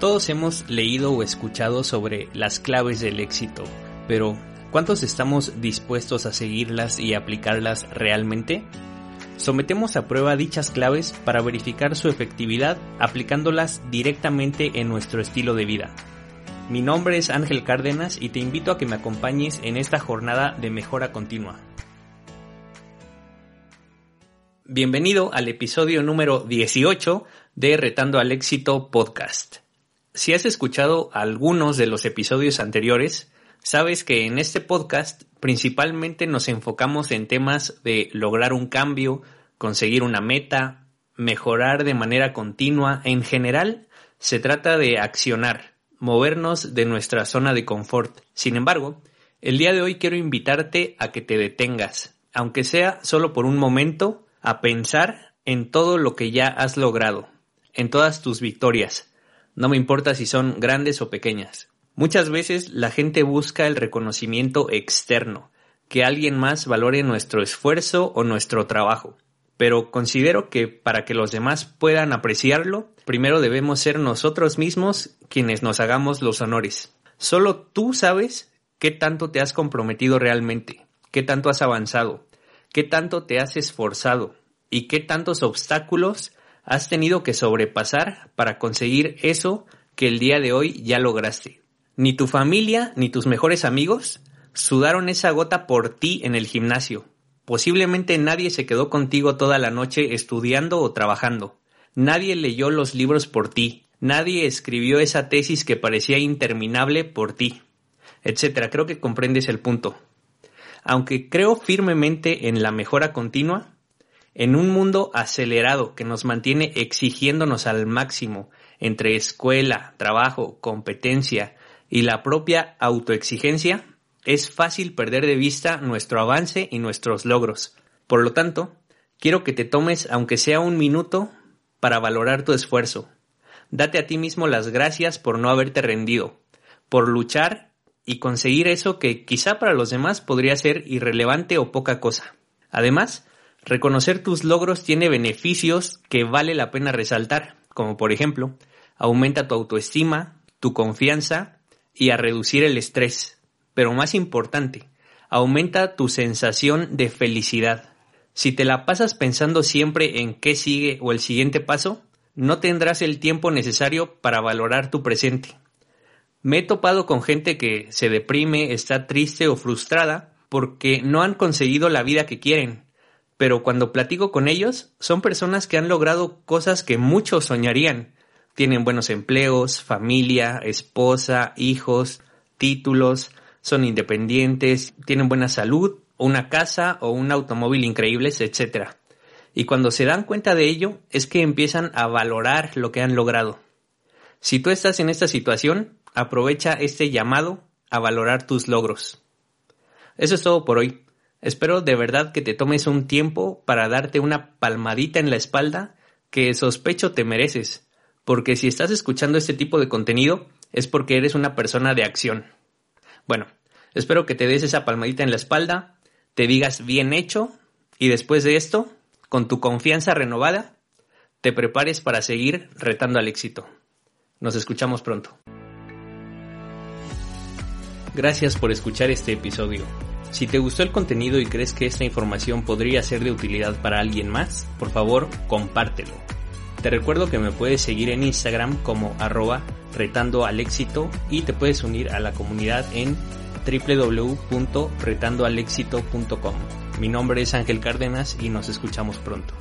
Todos hemos leído o escuchado sobre las claves del éxito, pero ¿cuántos estamos dispuestos a seguirlas y aplicarlas realmente? Sometemos a prueba dichas claves para verificar su efectividad aplicándolas directamente en nuestro estilo de vida. Mi nombre es Ángel Cárdenas y te invito a que me acompañes en esta jornada de mejora continua. Bienvenido al episodio número 18 de Retando al Éxito Podcast. Si has escuchado algunos de los episodios anteriores, sabes que en este podcast principalmente nos enfocamos en temas de lograr un cambio, conseguir una meta, mejorar de manera continua. En general, se trata de accionar, movernos de nuestra zona de confort. Sin embargo, el día de hoy quiero invitarte a que te detengas, aunque sea solo por un momento, a pensar en todo lo que ya has logrado, en todas tus victorias, no me importa si son grandes o pequeñas. Muchas veces la gente busca el reconocimiento externo, que alguien más valore nuestro esfuerzo o nuestro trabajo. Pero considero que para que los demás puedan apreciarlo, primero debemos ser nosotros mismos quienes nos hagamos los honores. Solo tú sabes qué tanto te has comprometido realmente, qué tanto has avanzado, qué tanto te has esforzado y qué tantos obstáculos has tenido que sobrepasar para conseguir eso que el día de hoy ya lograste. Ni tu familia ni tus mejores amigos sudaron esa gota por ti en el gimnasio. Posiblemente nadie se quedó contigo toda la noche estudiando o trabajando. Nadie leyó los libros por ti. Nadie escribió esa tesis que parecía interminable por ti. Etcétera. Creo que comprendes el punto. Aunque creo firmemente en la mejora continua, en un mundo acelerado que nos mantiene exigiéndonos al máximo entre escuela, trabajo, competencia y la propia autoexigencia, es fácil perder de vista nuestro avance y nuestros logros. Por lo tanto, quiero que te tomes aunque sea un minuto para valorar tu esfuerzo. Date a ti mismo las gracias por no haberte rendido, por luchar y conseguir eso que quizá para los demás podría ser irrelevante o poca cosa. Además, Reconocer tus logros tiene beneficios que vale la pena resaltar, como por ejemplo, aumenta tu autoestima, tu confianza y a reducir el estrés. Pero más importante, aumenta tu sensación de felicidad. Si te la pasas pensando siempre en qué sigue o el siguiente paso, no tendrás el tiempo necesario para valorar tu presente. Me he topado con gente que se deprime, está triste o frustrada porque no han conseguido la vida que quieren pero cuando platico con ellos, son personas que han logrado cosas que muchos soñarían. Tienen buenos empleos, familia, esposa, hijos, títulos, son independientes, tienen buena salud, una casa o un automóvil increíbles, etc. Y cuando se dan cuenta de ello, es que empiezan a valorar lo que han logrado. Si tú estás en esta situación, aprovecha este llamado a valorar tus logros. Eso es todo por hoy. Espero de verdad que te tomes un tiempo para darte una palmadita en la espalda que sospecho te mereces, porque si estás escuchando este tipo de contenido es porque eres una persona de acción. Bueno, espero que te des esa palmadita en la espalda, te digas bien hecho y después de esto, con tu confianza renovada, te prepares para seguir retando al éxito. Nos escuchamos pronto. Gracias por escuchar este episodio. Si te gustó el contenido y crees que esta información podría ser de utilidad para alguien más, por favor, compártelo. Te recuerdo que me puedes seguir en Instagram como arroba retando al éxito y te puedes unir a la comunidad en www.retandoalexito.com. Mi nombre es Ángel Cárdenas y nos escuchamos pronto.